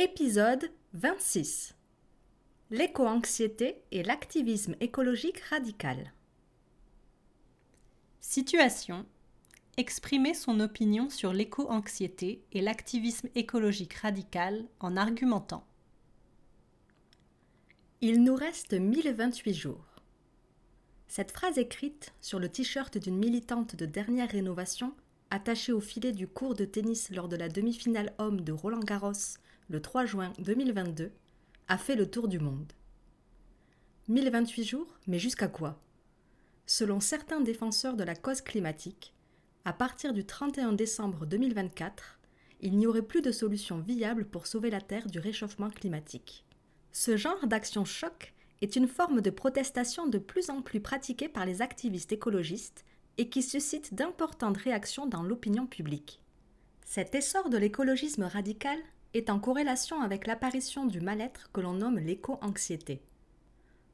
Épisode 26 L'éco-anxiété et l'activisme écologique radical. Situation Exprimer son opinion sur l'éco-anxiété et l'activisme écologique radical en argumentant. Il nous reste 1028 jours. Cette phrase écrite sur le t-shirt d'une militante de dernière rénovation, attachée au filet du cours de tennis lors de la demi-finale homme de Roland Garros le 3 juin 2022, a fait le tour du monde. 1028 jours, mais jusqu'à quoi? Selon certains défenseurs de la cause climatique, à partir du 31 décembre 2024, il n'y aurait plus de solution viable pour sauver la Terre du réchauffement climatique. Ce genre d'action choc est une forme de protestation de plus en plus pratiquée par les activistes écologistes et qui suscite d'importantes réactions dans l'opinion publique. Cet essor de l'écologisme radical est en corrélation avec l'apparition du mal-être que l'on nomme l'éco-anxiété.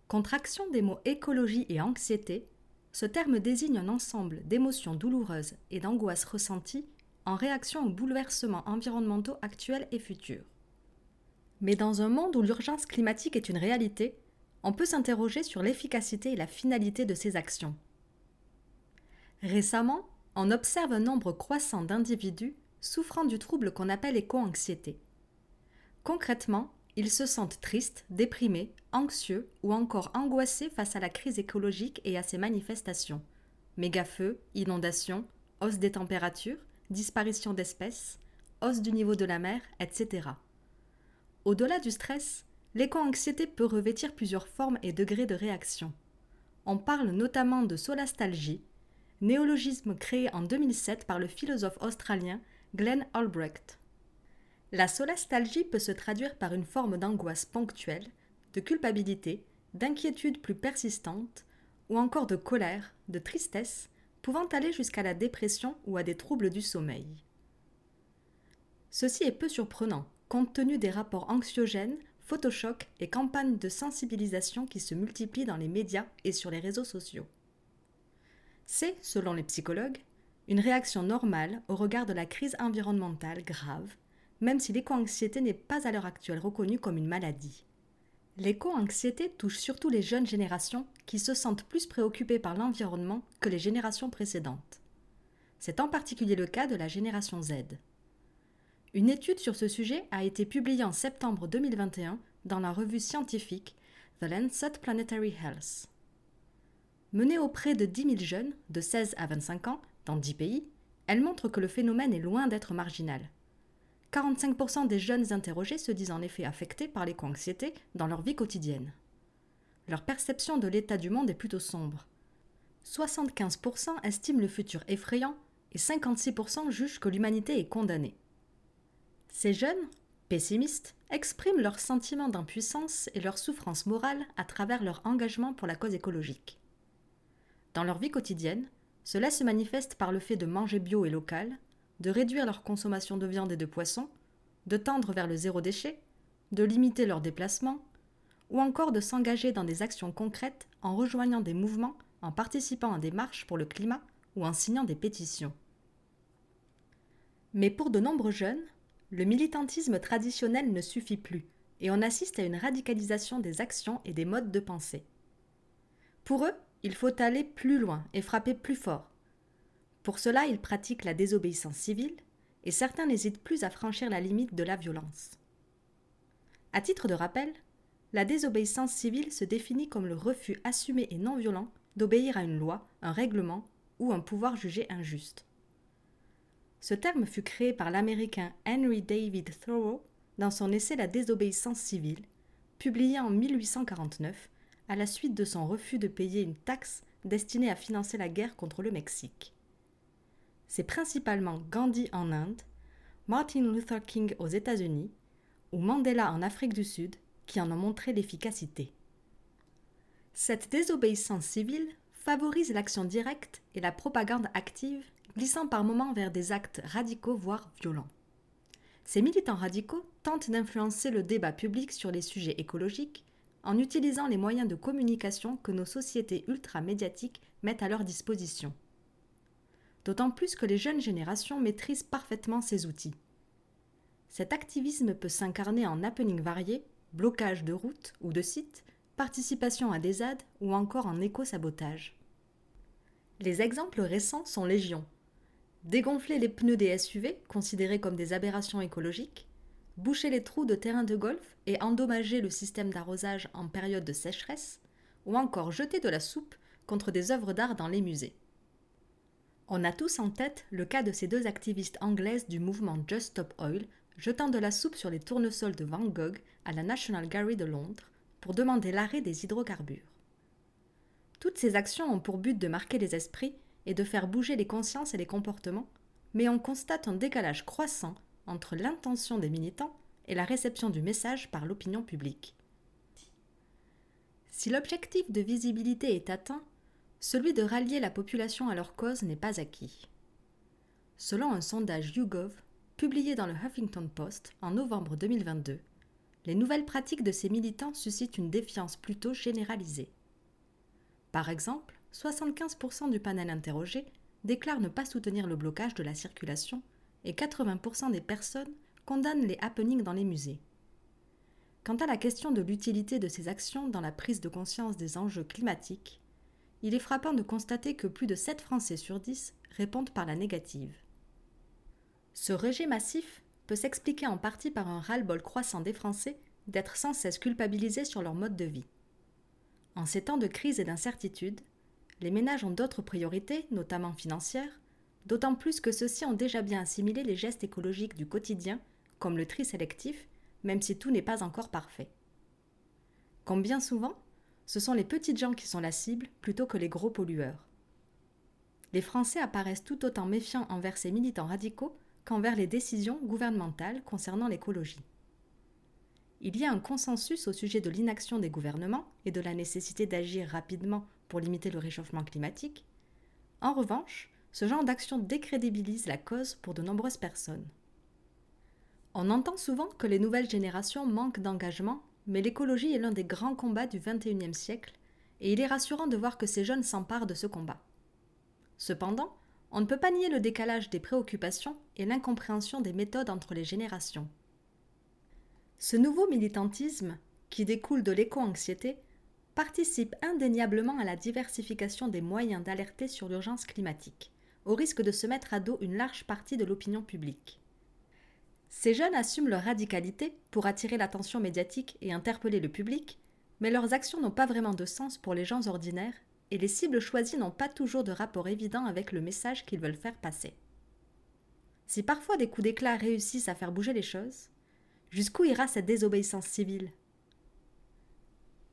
Contraction des mots écologie et anxiété, ce terme désigne un ensemble d'émotions douloureuses et d'angoisses ressenties en réaction aux bouleversements environnementaux actuels et futurs. Mais dans un monde où l'urgence climatique est une réalité, on peut s'interroger sur l'efficacité et la finalité de ces actions. Récemment, on observe un nombre croissant d'individus souffrant du trouble qu'on appelle éco-anxiété. Concrètement, ils se sentent tristes, déprimés, anxieux ou encore angoissés face à la crise écologique et à ses manifestations. Mégafeux, inondations, hausse des températures, disparition d'espèces, hausse du niveau de la mer, etc. Au-delà du stress, l'éco-anxiété peut revêtir plusieurs formes et degrés de réaction. On parle notamment de solastalgie, néologisme créé en 2007 par le philosophe australien Glenn Albrecht. La solastalgie peut se traduire par une forme d'angoisse ponctuelle, de culpabilité, d'inquiétude plus persistante, ou encore de colère, de tristesse, pouvant aller jusqu'à la dépression ou à des troubles du sommeil. Ceci est peu surprenant, compte tenu des rapports anxiogènes, photochocs et campagnes de sensibilisation qui se multiplient dans les médias et sur les réseaux sociaux. C'est, selon les psychologues, une réaction normale au regard de la crise environnementale grave même si l'éco-anxiété n'est pas à l'heure actuelle reconnue comme une maladie. L'éco-anxiété touche surtout les jeunes générations qui se sentent plus préoccupées par l'environnement que les générations précédentes. C'est en particulier le cas de la génération Z. Une étude sur ce sujet a été publiée en septembre 2021 dans la revue scientifique The Lancet Planetary Health. Menée auprès de 10 000 jeunes de 16 à 25 ans dans 10 pays, elle montre que le phénomène est loin d'être marginal. 45% des jeunes interrogés se disent en effet affectés par l'éco-anxiété dans leur vie quotidienne. Leur perception de l'état du monde est plutôt sombre. 75% estiment le futur effrayant et 56% jugent que l'humanité est condamnée. Ces jeunes, pessimistes, expriment leur sentiment d'impuissance et leur souffrance morale à travers leur engagement pour la cause écologique. Dans leur vie quotidienne, cela se manifeste par le fait de manger bio et local, de réduire leur consommation de viande et de poisson, de tendre vers le zéro déchet, de limiter leurs déplacements, ou encore de s'engager dans des actions concrètes en rejoignant des mouvements, en participant à des marches pour le climat ou en signant des pétitions. Mais pour de nombreux jeunes, le militantisme traditionnel ne suffit plus et on assiste à une radicalisation des actions et des modes de pensée. Pour eux, il faut aller plus loin et frapper plus fort, pour cela, ils pratiquent la désobéissance civile et certains n'hésitent plus à franchir la limite de la violence. À titre de rappel, la désobéissance civile se définit comme le refus assumé et non violent d'obéir à une loi, un règlement ou un pouvoir jugé injuste. Ce terme fut créé par l'Américain Henry David Thoreau dans son essai La désobéissance civile, publié en 1849 à la suite de son refus de payer une taxe destinée à financer la guerre contre le Mexique c'est principalement Gandhi en Inde, Martin Luther King aux États-Unis ou Mandela en Afrique du Sud qui en ont montré l'efficacité. Cette désobéissance civile favorise l'action directe et la propagande active, glissant par moments vers des actes radicaux voire violents. Ces militants radicaux tentent d'influencer le débat public sur les sujets écologiques en utilisant les moyens de communication que nos sociétés ultra-médiatiques mettent à leur disposition d'autant plus que les jeunes générations maîtrisent parfaitement ces outils. cet activisme peut s'incarner en happening variés, blocage de routes ou de sites, participation à des ZAD ou encore en éco-sabotage. Les exemples récents sont légion. Dégonfler les pneus des SUV, considérés comme des aberrations écologiques, boucher les trous de terrain de golf et endommager le système d'arrosage en période de sécheresse, ou encore jeter de la soupe contre des œuvres d'art dans les musées. On a tous en tête le cas de ces deux activistes anglaises du mouvement Just Stop Oil jetant de la soupe sur les tournesols de Van Gogh à la National Gallery de Londres pour demander l'arrêt des hydrocarbures. Toutes ces actions ont pour but de marquer les esprits et de faire bouger les consciences et les comportements, mais on constate un décalage croissant entre l'intention des militants et la réception du message par l'opinion publique. Si l'objectif de visibilité est atteint, celui de rallier la population à leur cause n'est pas acquis. Selon un sondage YouGov publié dans le Huffington Post en novembre 2022, les nouvelles pratiques de ces militants suscitent une défiance plutôt généralisée. Par exemple, 75% du panel interrogé déclarent ne pas soutenir le blocage de la circulation et 80% des personnes condamnent les happenings dans les musées. Quant à la question de l'utilité de ces actions dans la prise de conscience des enjeux climatiques, il est frappant de constater que plus de 7 Français sur 10 répondent par la négative. Ce rejet massif peut s'expliquer en partie par un ras-le-bol croissant des Français d'être sans cesse culpabilisés sur leur mode de vie. En ces temps de crise et d'incertitude, les ménages ont d'autres priorités, notamment financières, d'autant plus que ceux-ci ont déjà bien assimilé les gestes écologiques du quotidien, comme le tri sélectif, même si tout n'est pas encore parfait. Comme bien souvent, ce sont les petites gens qui sont la cible plutôt que les gros pollueurs. Les Français apparaissent tout autant méfiants envers ces militants radicaux qu'envers les décisions gouvernementales concernant l'écologie. Il y a un consensus au sujet de l'inaction des gouvernements et de la nécessité d'agir rapidement pour limiter le réchauffement climatique. En revanche, ce genre d'action décrédibilise la cause pour de nombreuses personnes. On entend souvent que les nouvelles générations manquent d'engagement, mais l'écologie est l'un des grands combats du XXIe siècle, et il est rassurant de voir que ces jeunes s'emparent de ce combat. Cependant, on ne peut pas nier le décalage des préoccupations et l'incompréhension des méthodes entre les générations. Ce nouveau militantisme, qui découle de l'éco-anxiété, participe indéniablement à la diversification des moyens d'alerter sur l'urgence climatique, au risque de se mettre à dos une large partie de l'opinion publique. Ces jeunes assument leur radicalité pour attirer l'attention médiatique et interpeller le public, mais leurs actions n'ont pas vraiment de sens pour les gens ordinaires et les cibles choisies n'ont pas toujours de rapport évident avec le message qu'ils veulent faire passer. Si parfois des coups d'éclat réussissent à faire bouger les choses, jusqu'où ira cette désobéissance civile?